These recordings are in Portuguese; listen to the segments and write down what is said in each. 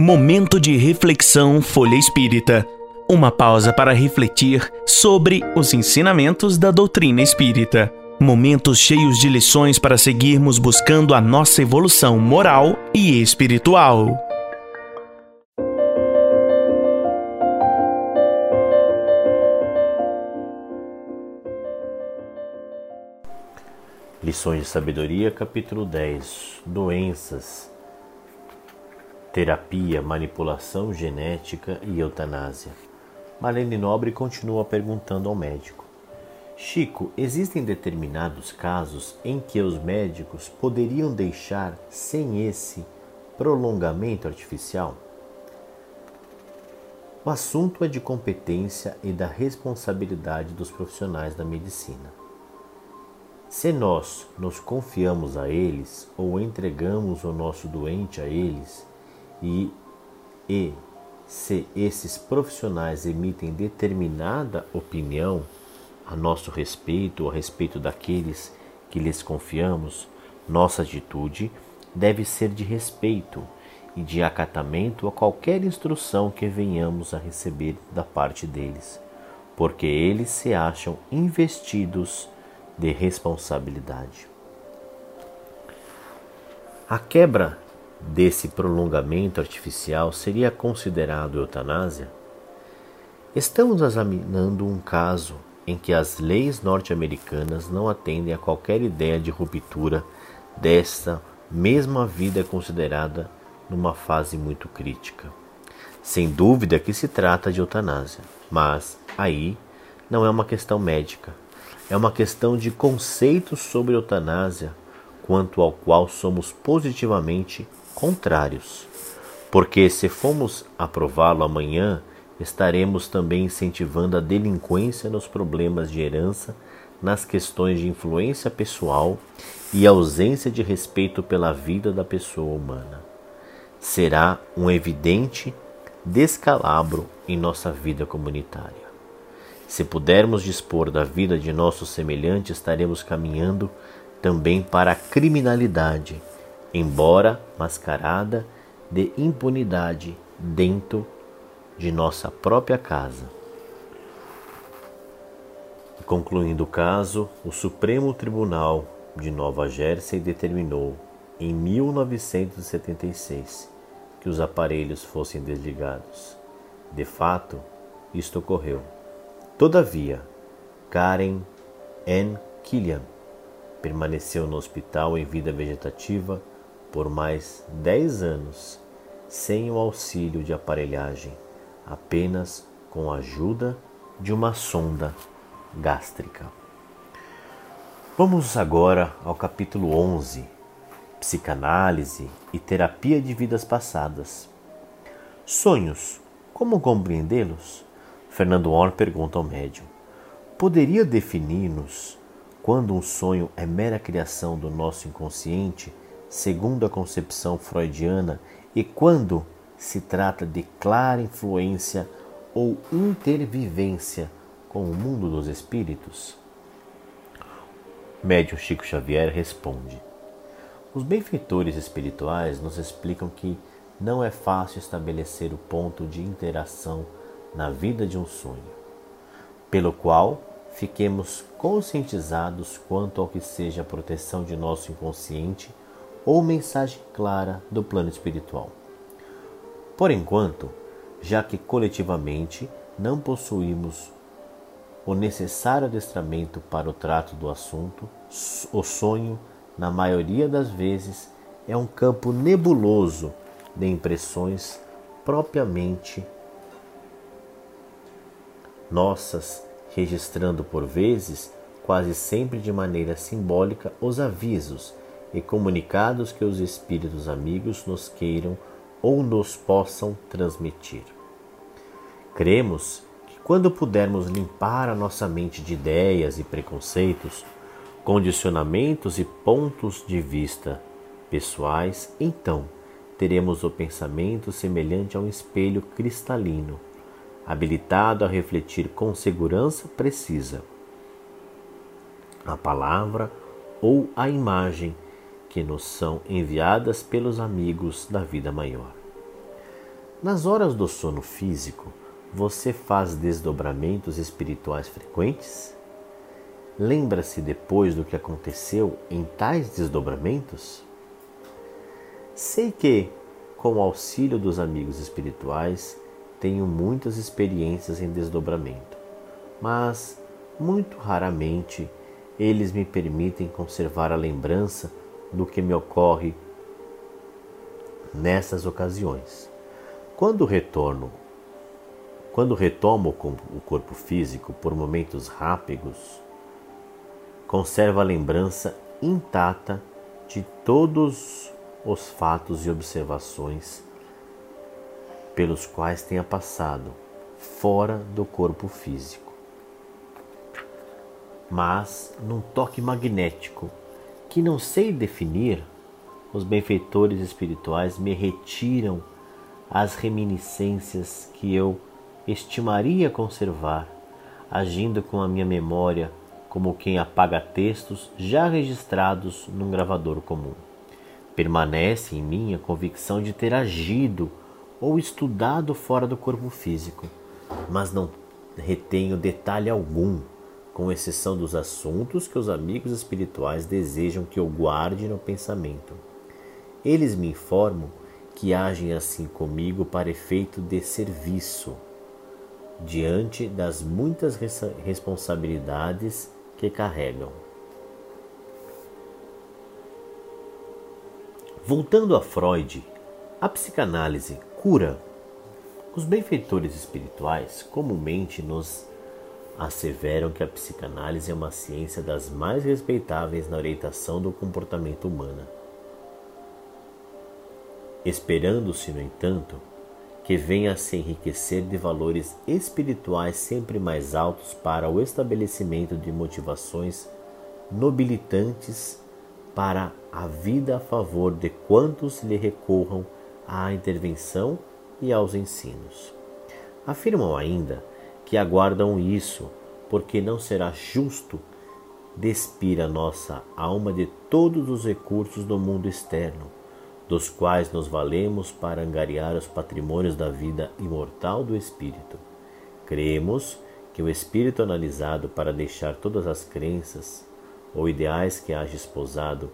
Momento de reflexão Folha Espírita. Uma pausa para refletir sobre os ensinamentos da doutrina espírita. Momentos cheios de lições para seguirmos buscando a nossa evolução moral e espiritual. Lições de Sabedoria, capítulo 10 Doenças terapia, manipulação genética e eutanásia. Marlene Nobre continua perguntando ao médico: Chico, existem determinados casos em que os médicos poderiam deixar sem esse prolongamento artificial? O assunto é de competência e da responsabilidade dos profissionais da medicina. Se nós nos confiamos a eles ou entregamos o nosso doente a eles, e, e se esses profissionais emitem determinada opinião a nosso respeito ou a respeito daqueles que lhes confiamos, nossa atitude deve ser de respeito e de acatamento a qualquer instrução que venhamos a receber da parte deles, porque eles se acham investidos de responsabilidade. A quebra desse prolongamento artificial seria considerado eutanásia? Estamos examinando um caso em que as leis norte-americanas não atendem a qualquer ideia de ruptura desta mesma vida considerada numa fase muito crítica. Sem dúvida que se trata de eutanásia, mas aí não é uma questão médica, é uma questão de conceito sobre eutanásia, quanto ao qual somos positivamente contrários, porque se formos aprová-lo amanhã, estaremos também incentivando a delinquência nos problemas de herança, nas questões de influência pessoal e ausência de respeito pela vida da pessoa humana. Será um evidente descalabro em nossa vida comunitária. Se pudermos dispor da vida de nossos semelhantes, estaremos caminhando também para a criminalidade embora mascarada de impunidade dentro de nossa própria casa. Concluindo o caso, o Supremo Tribunal de Nova Jersey determinou em 1976 que os aparelhos fossem desligados. De fato, isto ocorreu. Todavia, Karen N. Killian permaneceu no hospital em vida vegetativa por mais 10 anos sem o auxílio de aparelhagem, apenas com a ajuda de uma sonda gástrica. Vamos agora ao capítulo 11, Psicanálise e Terapia de Vidas Passadas. Sonhos, como compreendê-los? Fernando Horn pergunta ao médium. Poderia definir-nos quando um sonho é mera criação do nosso inconsciente segundo a concepção freudiana, e quando se trata de clara influência ou intervivência com o mundo dos espíritos? Médio Chico Xavier responde: Os benfeitores espirituais nos explicam que não é fácil estabelecer o ponto de interação na vida de um sonho, pelo qual fiquemos conscientizados quanto ao que seja a proteção de nosso inconsciente ou mensagem clara do plano espiritual. Por enquanto, já que coletivamente não possuímos o necessário adestramento para o trato do assunto, o sonho, na maioria das vezes, é um campo nebuloso de impressões propriamente nossas, registrando por vezes, quase sempre de maneira simbólica, os avisos e comunicados que os espíritos amigos nos queiram ou nos possam transmitir. Cremos que quando pudermos limpar a nossa mente de ideias e preconceitos, condicionamentos e pontos de vista pessoais, então teremos o pensamento semelhante a um espelho cristalino, habilitado a refletir com segurança precisa a palavra ou a imagem que nos são enviadas pelos amigos da vida maior. Nas horas do sono físico, você faz desdobramentos espirituais frequentes? Lembra-se depois do que aconteceu em tais desdobramentos? Sei que, com o auxílio dos amigos espirituais, tenho muitas experiências em desdobramento, mas muito raramente eles me permitem conservar a lembrança do que me ocorre nessas ocasiões. Quando retorno, quando retomo o corpo físico por momentos rápidos, conservo a lembrança intacta de todos os fatos e observações pelos quais tenha passado fora do corpo físico. Mas num toque magnético que não sei definir, os benfeitores espirituais me retiram as reminiscências que eu estimaria conservar, agindo com a minha memória como quem apaga textos já registrados num gravador comum. Permanece em mim a convicção de ter agido ou estudado fora do corpo físico, mas não retenho detalhe algum com exceção dos assuntos que os amigos espirituais desejam que eu guarde no pensamento. Eles me informam que agem assim comigo para efeito de serviço, diante das muitas responsabilidades que carregam. Voltando a Freud, a psicanálise cura. Os benfeitores espirituais comumente nos asseveram que a psicanálise é uma ciência das mais respeitáveis na orientação do comportamento humano. Esperando-se, no entanto, que venha a se enriquecer de valores espirituais sempre mais altos para o estabelecimento de motivações nobilitantes para a vida a favor de quantos lhe recorram à intervenção e aos ensinos. Afirmam ainda que aguardam isso, porque não será justo despir a nossa alma de todos os recursos do mundo externo, dos quais nos valemos para angariar os patrimônios da vida imortal do espírito. Cremos que o espírito analisado para deixar todas as crenças ou ideais que haja esposado,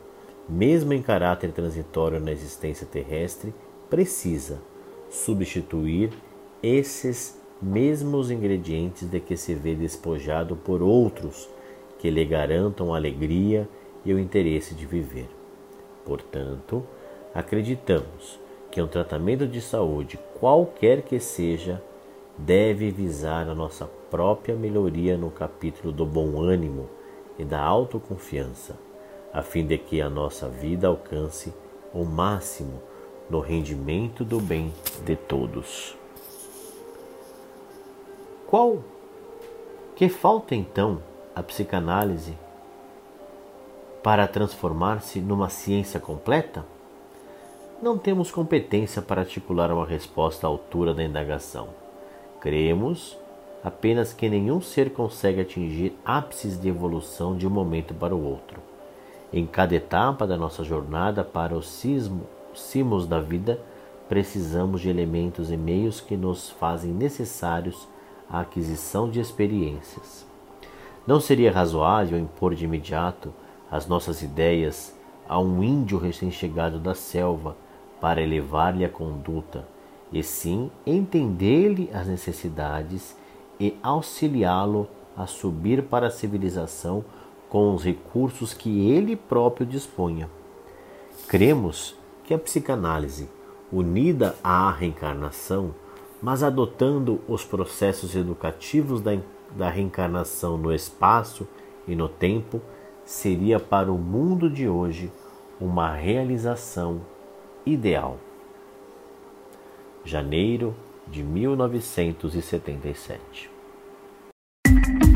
mesmo em caráter transitório na existência terrestre, precisa substituir esses mesmos ingredientes de que se vê despojado por outros que lhe garantam a alegria e o interesse de viver. Portanto, acreditamos que um tratamento de saúde, qualquer que seja, deve visar a nossa própria melhoria no capítulo do bom ânimo e da autoconfiança, a fim de que a nossa vida alcance o máximo no rendimento do bem de todos. Qual que falta então a psicanálise para transformar-se numa ciência completa? Não temos competência para articular uma resposta à altura da indagação. Cremos apenas que nenhum ser consegue atingir ápices de evolução de um momento para o outro. Em cada etapa da nossa jornada para os cimos da vida, precisamos de elementos e meios que nos fazem necessários a aquisição de experiências. Não seria razoável impor de imediato as nossas ideias a um índio recém-chegado da selva para elevar-lhe a conduta, e sim entender-lhe as necessidades e auxiliá-lo a subir para a civilização com os recursos que ele próprio disponha. Cremos que a psicanálise, unida à reencarnação, mas adotando os processos educativos da, da reencarnação no espaço e no tempo, seria para o mundo de hoje uma realização ideal. Janeiro de 1977.